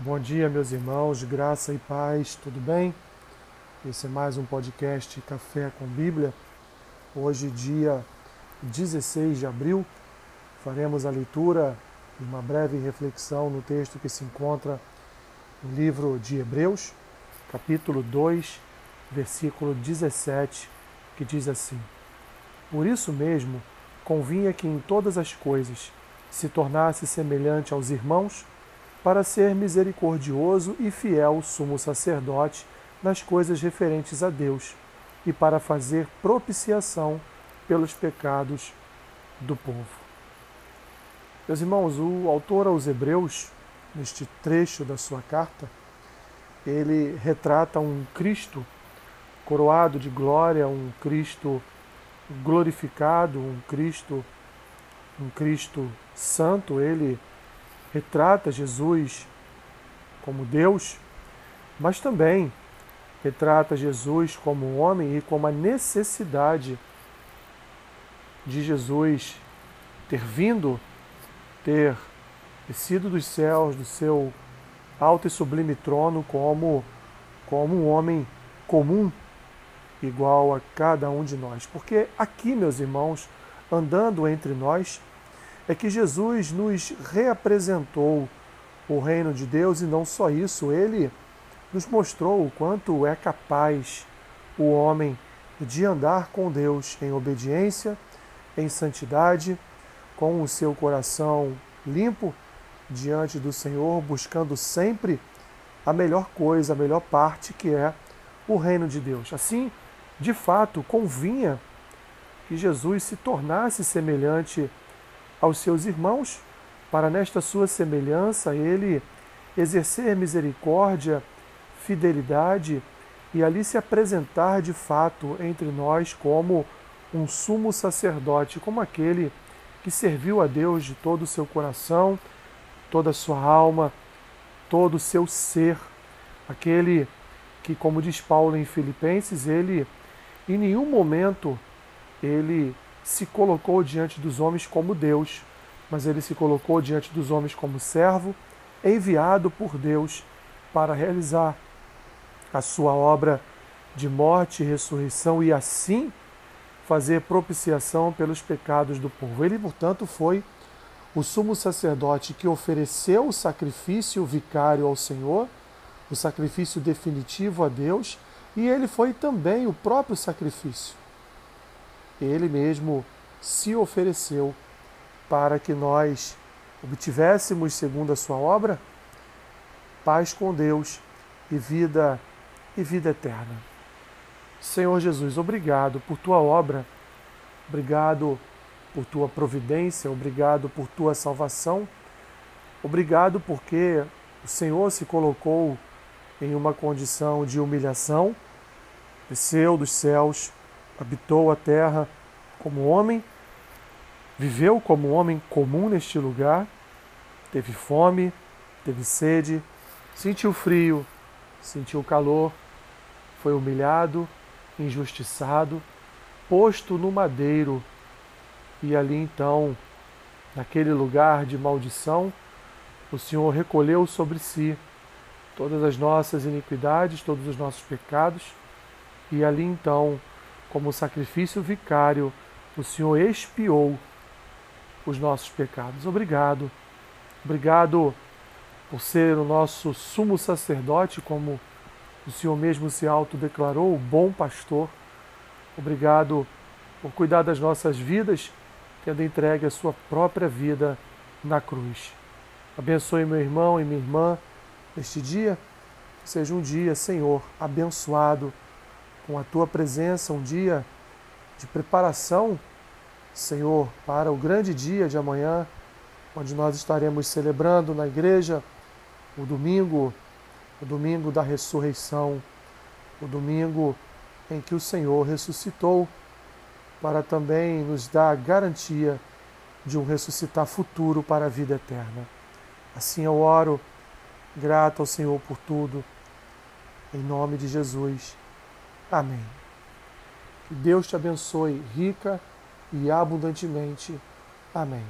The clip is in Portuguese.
Bom dia, meus irmãos, graça e paz, tudo bem? Esse é mais um podcast Café com Bíblia. Hoje, dia 16 de abril, faremos a leitura e uma breve reflexão no texto que se encontra no livro de Hebreus, capítulo 2, versículo 17, que diz assim: Por isso mesmo, convinha que em todas as coisas se tornasse semelhante aos irmãos para ser misericordioso e fiel sumo sacerdote nas coisas referentes a Deus e para fazer propiciação pelos pecados do povo. Meus irmãos, o autor aos Hebreus, neste trecho da sua carta, ele retrata um Cristo coroado de glória, um Cristo glorificado, um Cristo um Cristo santo, ele retrata Jesus como Deus, mas também retrata Jesus como homem e como a necessidade de Jesus ter vindo, ter descido dos céus, do seu alto e sublime trono, como, como um homem comum, igual a cada um de nós. Porque aqui, meus irmãos, andando entre nós, é que Jesus nos reapresentou o reino de Deus e não só isso, ele nos mostrou o quanto é capaz o homem de andar com Deus em obediência, em santidade, com o seu coração limpo diante do Senhor, buscando sempre a melhor coisa, a melhor parte que é o reino de Deus. Assim, de fato, convinha que Jesus se tornasse semelhante aos seus irmãos, para nesta sua semelhança ele exercer misericórdia, fidelidade e ali se apresentar de fato entre nós como um sumo sacerdote, como aquele que serviu a Deus de todo o seu coração, toda a sua alma, todo o seu ser, aquele que, como diz Paulo em Filipenses, ele em nenhum momento ele se colocou diante dos homens como Deus, mas ele se colocou diante dos homens como servo, enviado por Deus para realizar a sua obra de morte e ressurreição e assim fazer propiciação pelos pecados do povo. Ele, portanto, foi o sumo sacerdote que ofereceu o sacrifício vicário ao Senhor, o sacrifício definitivo a Deus, e ele foi também o próprio sacrifício ele mesmo se ofereceu para que nós obtivéssemos, segundo a sua obra, paz com Deus e vida e vida eterna. Senhor Jesus, obrigado por tua obra, obrigado por tua providência, obrigado por tua salvação, obrigado porque o Senhor se colocou em uma condição de humilhação, desceu dos céus habitou a terra como homem, viveu como homem comum neste lugar, teve fome, teve sede, sentiu frio, sentiu calor, foi humilhado, injustiçado, posto no madeiro. E ali então, naquele lugar de maldição, o Senhor recolheu sobre si todas as nossas iniquidades, todos os nossos pecados, e ali então como sacrifício vicário, o Senhor expiou os nossos pecados. Obrigado. Obrigado por ser o nosso sumo sacerdote, como o Senhor mesmo se autodeclarou, o bom pastor. Obrigado por cuidar das nossas vidas, tendo entregue a sua própria vida na cruz. Abençoe meu irmão e minha irmã neste dia. Seja um dia, Senhor, abençoado com a tua presença, um dia de preparação, Senhor, para o grande dia de amanhã, onde nós estaremos celebrando na igreja o domingo, o domingo da ressurreição, o domingo em que o Senhor ressuscitou, para também nos dar a garantia de um ressuscitar futuro para a vida eterna. Assim eu oro, grato ao Senhor por tudo, em nome de Jesus. Amém. Que Deus te abençoe rica e abundantemente. Amém.